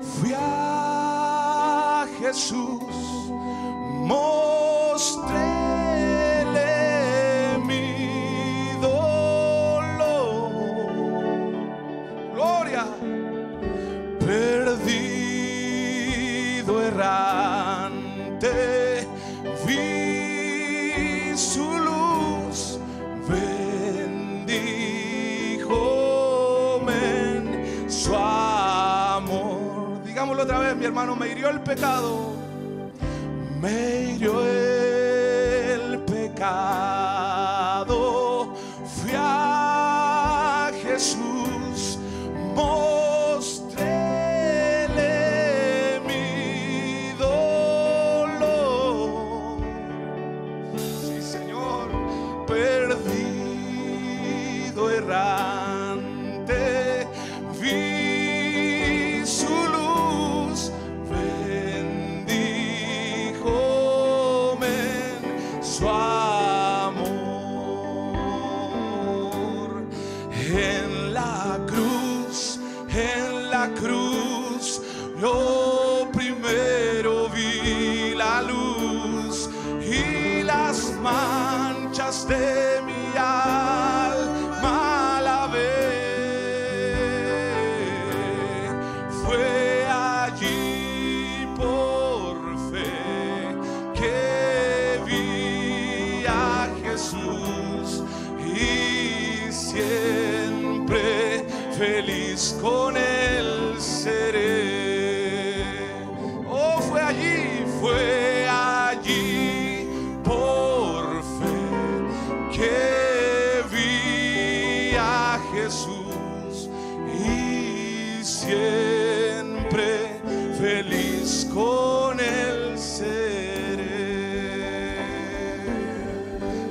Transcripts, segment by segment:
Fui a Jesús, mostré. hermano, me hirió el pecado. Me hirió el la cruz, en la cruz, yo primero vi la luz y las manchas de mi alma. con él seré. Oh, fue allí, fue allí por fe que vi a Jesús y siempre feliz con él seré.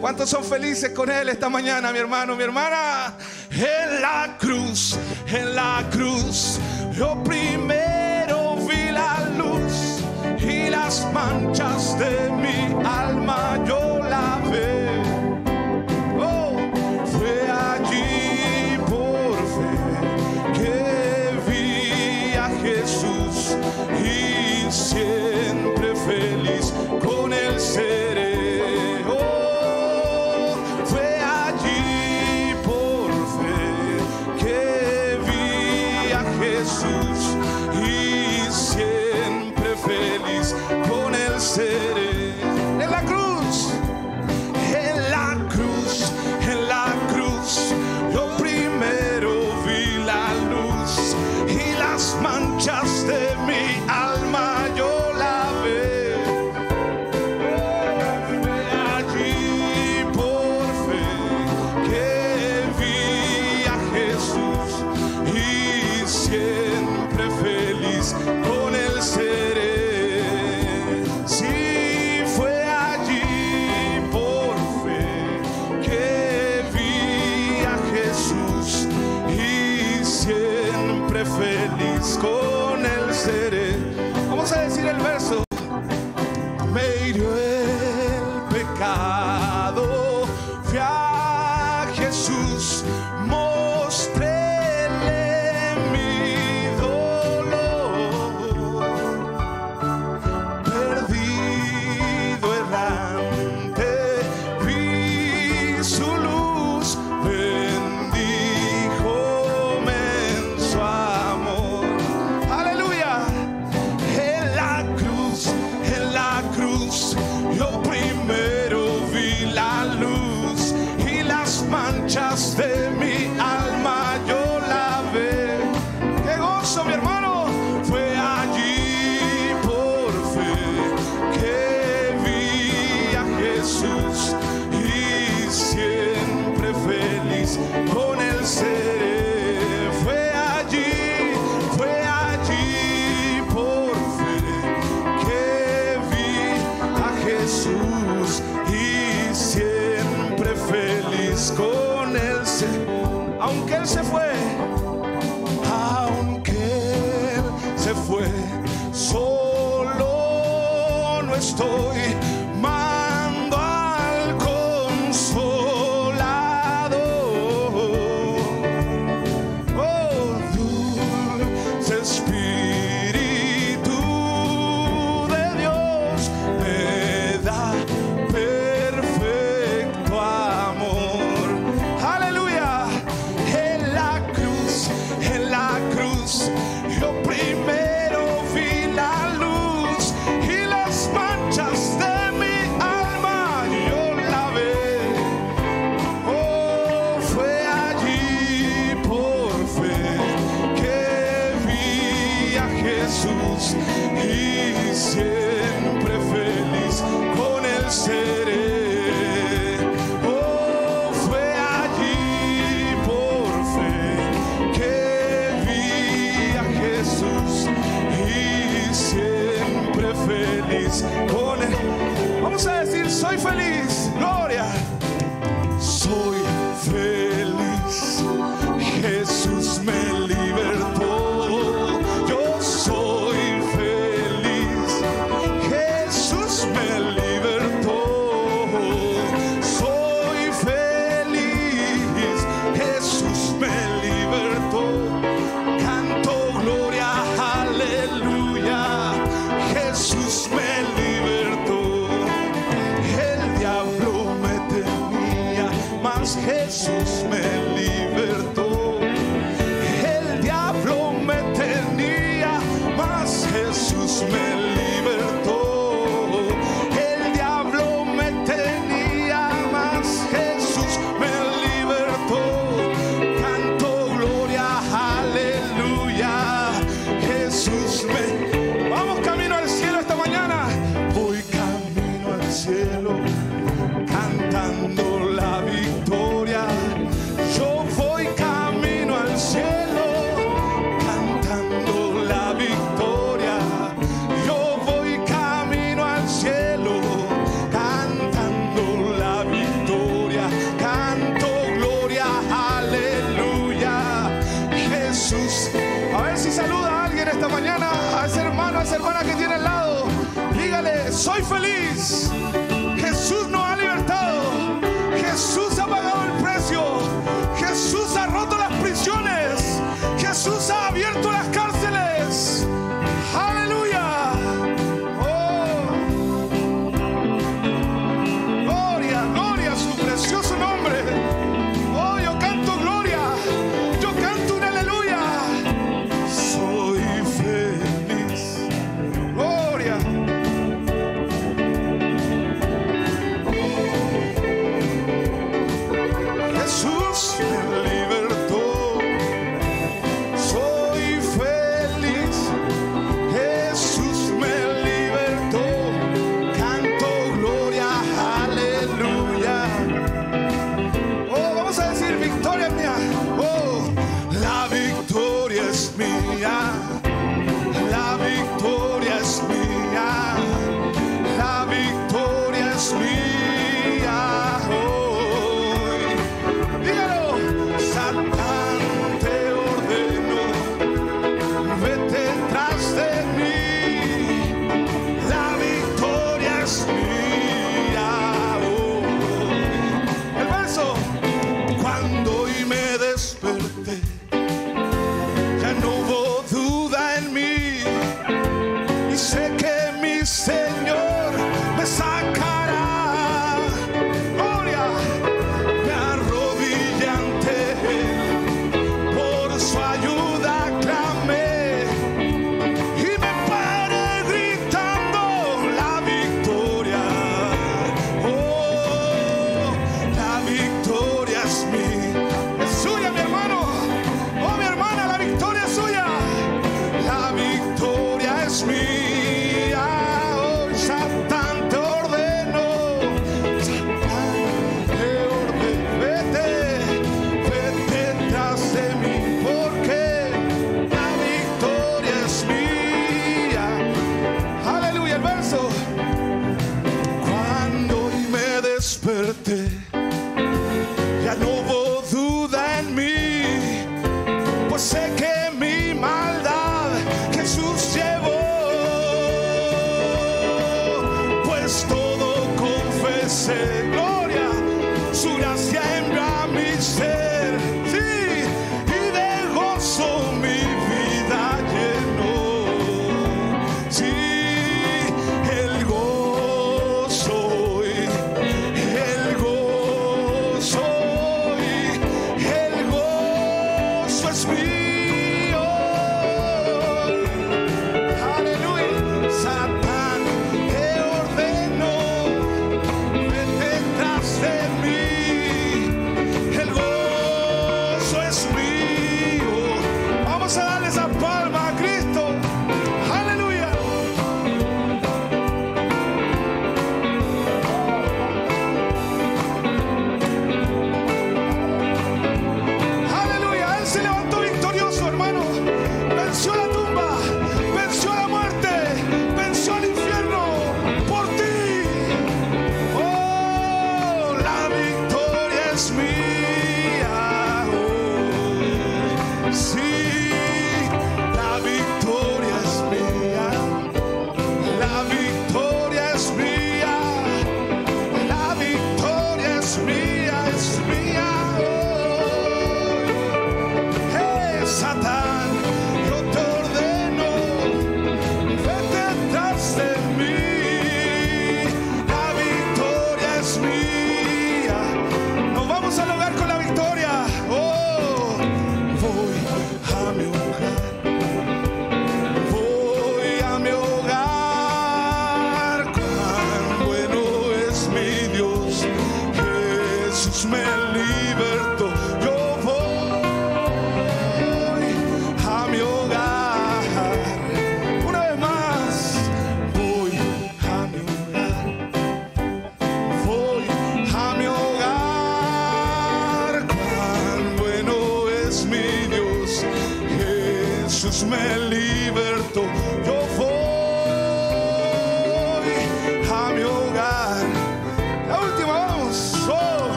¿Cuántos son felices con él esta mañana, mi hermano, mi hermana? en la cruz en la cruz. Yo primero vi la luz y las manchas de mi alma yo lavé. Oh, fue allí por fe que vi a Jesús y siempre feliz. just de me. Soy feliz. say.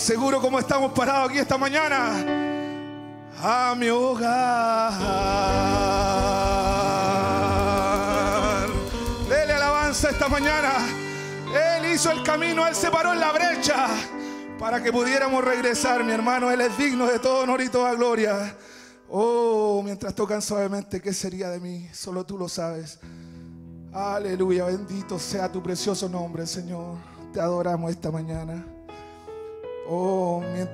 Seguro como estamos parados aquí esta mañana. A mi hogar. Dele alabanza esta mañana. Él hizo el camino, Él se paró en la brecha para que pudiéramos regresar, mi hermano. Él es digno de todo honor y toda gloria. Oh, mientras tocan suavemente, ¿qué sería de mí? Solo tú lo sabes. Aleluya, bendito sea tu precioso nombre, Señor. Te adoramos esta mañana. Oh, mientras